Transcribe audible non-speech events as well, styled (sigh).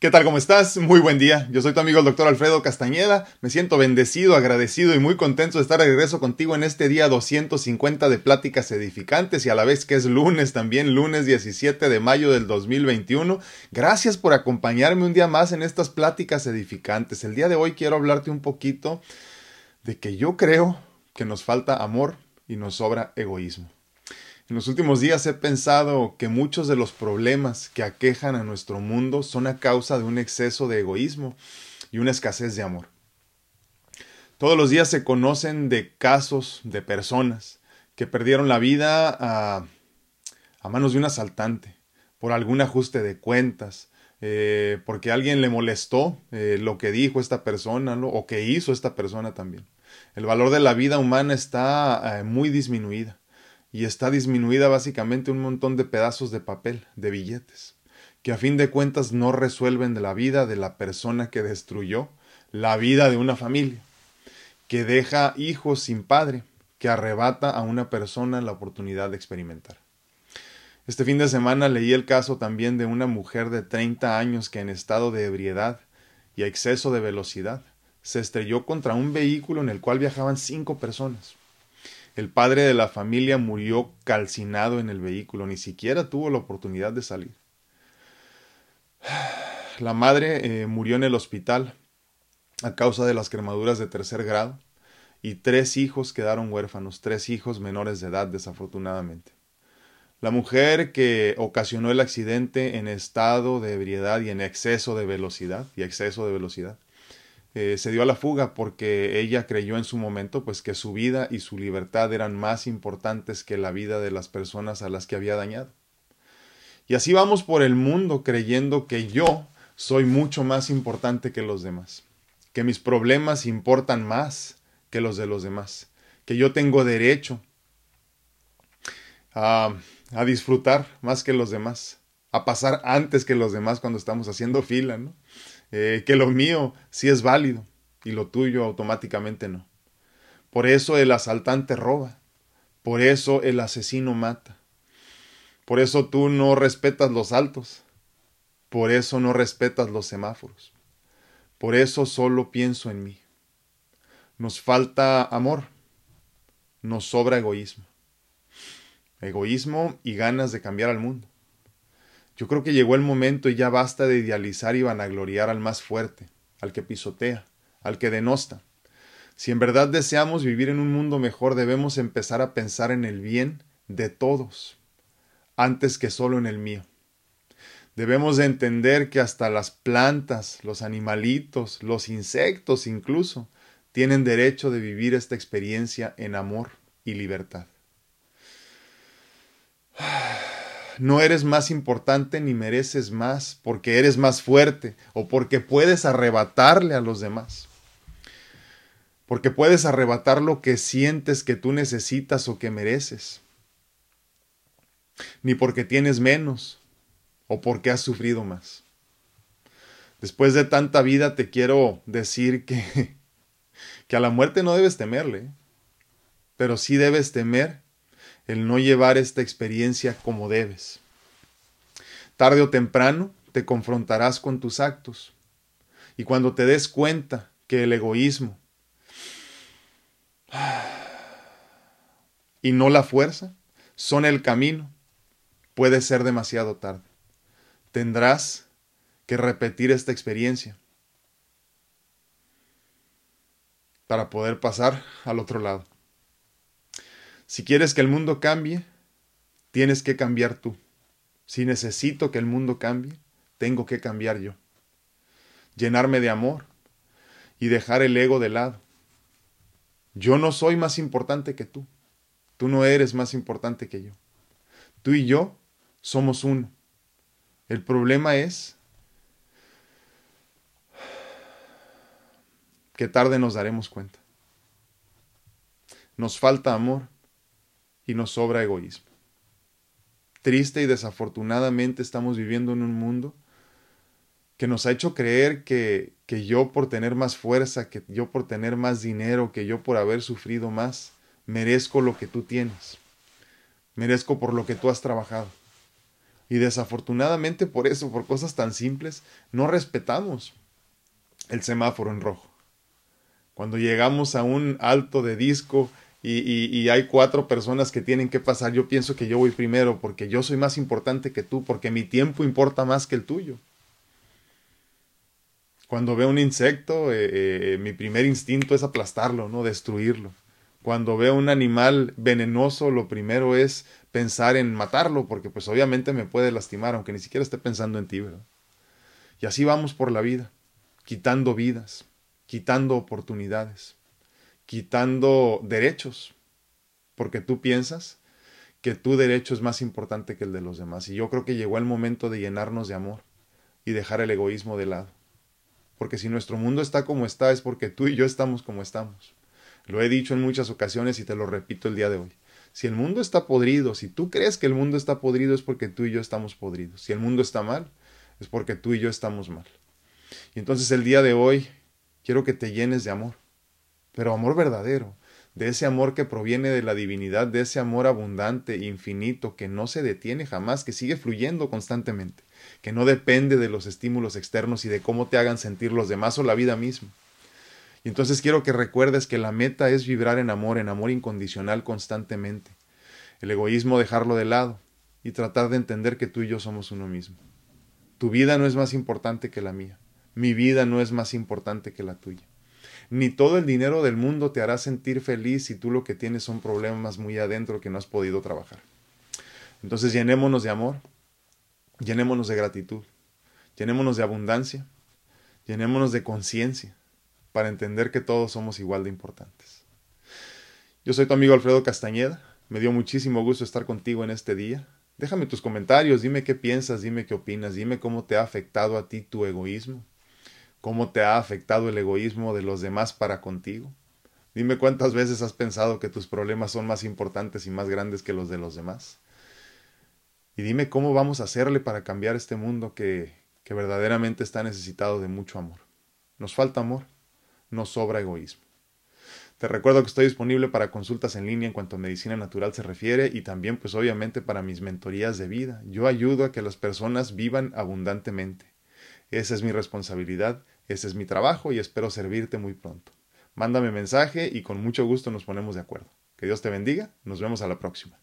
¿Qué tal? ¿Cómo estás? Muy buen día. Yo soy tu amigo el doctor Alfredo Castañeda. Me siento bendecido, agradecido y muy contento de estar de regreso contigo en este día 250 de pláticas edificantes y a la vez que es lunes también, lunes 17 de mayo del 2021. Gracias por acompañarme un día más en estas pláticas edificantes. El día de hoy quiero hablarte un poquito de que yo creo que nos falta amor y nos sobra egoísmo. En los últimos días he pensado que muchos de los problemas que aquejan a nuestro mundo son a causa de un exceso de egoísmo y una escasez de amor. Todos los días se conocen de casos de personas que perdieron la vida a, manos de un asaltante, por algún ajuste de cuentas, eh, porque alguien le molestó eh, lo que dijo esta persona o que hizo esta persona también. El valor de la vida humana está eh, muy disminuida y está disminuida básicamente un montón de pedazos de papel, de billetes, que a fin de cuentas no resuelven de la vida de la persona que destruyó la vida de una familia, que deja hijos sin padre, que arrebata a una persona la oportunidad de experimentar. Este fin de semana leí el caso también de una mujer de 30 años que en estado de ebriedad y exceso de velocidad se estrelló contra un vehículo en el cual viajaban cinco personas. El padre de la familia murió calcinado en el vehículo, ni siquiera tuvo la oportunidad de salir. (sighs) La madre eh, murió en el hospital a causa de las quemaduras de tercer grado y tres hijos quedaron huérfanos, tres hijos menores de edad desafortunadamente. La mujer que ocasionó el accidente en estado de ebriedad y en exceso de velocidad y exceso de velocidad eh, se dio a la fuga porque ella creyó en su momento pues que su vida y su libertad eran más importantes que la vida de las personas a las que había dañado. Y así vamos por el mundo creyendo que yo soy mucho más importante que los demás, que mis problemas importan más que los de los demás, que yo tengo derecho a, a disfrutar más que los demás, a pasar antes que los demás cuando estamos haciendo fila, ¿no? Eh, que lo mío sí es válido y lo tuyo automáticamente no. Por eso el asaltante roba, por eso el asesino mata, por eso tú no respetas los altos, por eso no respetas los semáforos, por eso solo pienso en mí. Nos falta amor, nos sobra egoísmo, egoísmo y ganas de cambiar al mundo. Yo creo que llegó el momento y ya basta de idealizar y vanagloriar al más fuerte, al que pisotea, al que denosta. Si en verdad deseamos vivir en un mundo mejor, debemos empezar a pensar en el bien de todos, antes que solo en el mío. Debemos de entender que hasta las plantas, los animalitos, los insectos incluso, tienen derecho de vivir esta experiencia en amor y libertad no eres más importante ni mereces más porque eres más fuerte o porque puedes arrebatarle a los demás. Porque puedes arrebatar lo que sientes que tú necesitas o que mereces. Ni porque tienes menos o porque has sufrido más. Después de tanta vida te quiero decir que, (laughs) que a la muerte no debes temerle, pero sí debes temer el no llevar esta experiencia como debes. Tarde o temprano te confrontarás con tus actos. Y cuando te des cuenta que el egoísmo y no la fuerza son el camino, puede ser demasiado tarde. Tendrás que repetir esta experiencia para poder pasar al otro lado. Si quieres que el mundo cambie, tienes que cambiar tú. Si necesito que el mundo cambie, tengo que cambiar yo. Llenarme de amor y dejar el ego de lado. Yo no soy más importante que tú. Tú no eres más importante que yo. Tú y yo somos uno. El problema es que tarde nos daremos cuenta. Nos falta amor y nos sobra egoísmo. Triste y desafortunadamente estamos viviendo en un mundo que nos ha hecho creer que, que yo por tener más fuerza, que yo por tener más dinero, que yo por haber sufrido más, merezco lo que tú tienes. Merezco por lo que tú has trabajado. Y desafortunadamente por eso, por cosas tan simples, no respetamos el semáforo en rojo. Cuando llegamos a un alto de disco y, hay cuatro personas que tienen que pasar, yo pienso que yo voy primero porque yo soy más importante que tú, porque mi tiempo importa más que el tuyo. Cuando veo un insecto, eh, eh, mi primer instinto es aplastarlo, no destruirlo. Cuando veo un animal venenoso, lo primero es pensar en matarlo, porque pues obviamente me puede lastimar, aunque ni siquiera esté pensando en ti, ¿verdad? Y así vamos por la vida, quitando vidas, quitando oportunidades, quitando derechos, porque tú piensas que tu derecho es más importante que el de los demás. Y yo creo que llegó el momento de llenarnos de amor y dejar el egoísmo de lado. Porque si nuestro mundo está como está es porque tú y yo estamos como estamos. Lo he dicho en muchas ocasiones y te lo repito el día de hoy. Si el mundo está podrido, si tú crees que el mundo está podrido es porque tú y yo estamos podridos. Si el mundo está mal, es porque tú y yo estamos mal. Y entonces el día de hoy quiero que te llenes de amor, pero amor verdadero, de ese amor que proviene de la divinidad, de ese amor abundante, infinito, que no se detiene jamás, que sigue fluyendo constantemente, que no depende de los estímulos externos y de cómo te hagan sentir los demás o la vida misma. Y entonces quiero que recuerdes que la meta es vibrar en amor, en amor incondicional constantemente. El egoísmo dejarlo de lado y tratar de entender que tú y yo somos uno mismo. Tu vida no es más importante que la mía. Mi vida no es más importante que la tuya. Ni todo el dinero del mundo te hará sentir feliz si tú lo que tienes son problemas muy adentro que no has podido trabajar. Entonces llenémonos de amor, llenémonos de gratitud, llenémonos de abundancia, llenémonos de conciencia, para entender que todos somos igual de importantes. Yo soy tu amigo Alfredo Castañeda, me dio muchísimo gusto estar contigo en este día. Déjame tus comentarios, dime qué piensas, dime qué opinas, dime cómo te ha afectado a ti tu egoísmo, cómo te ha afectado el egoísmo de los demás para contigo. Dime cuántas veces has pensado que tus problemas son más importantes y más grandes que los de los demás. Y dime cómo vamos a hacerle para cambiar este mundo que, que verdaderamente está necesitado de mucho amor. Nos falta amor nos sobra egoísmo. Te recuerdo que estoy disponible para consultas en línea en cuanto a medicina natural se refiere y también pues obviamente para mis mentorías de vida. Yo ayudo a que las personas vivan abundantemente. Esa es mi responsabilidad, ese es mi trabajo y espero servirte muy pronto. Mándame mensaje y con mucho gusto nos ponemos de acuerdo. Que Dios te bendiga, nos vemos a la próxima.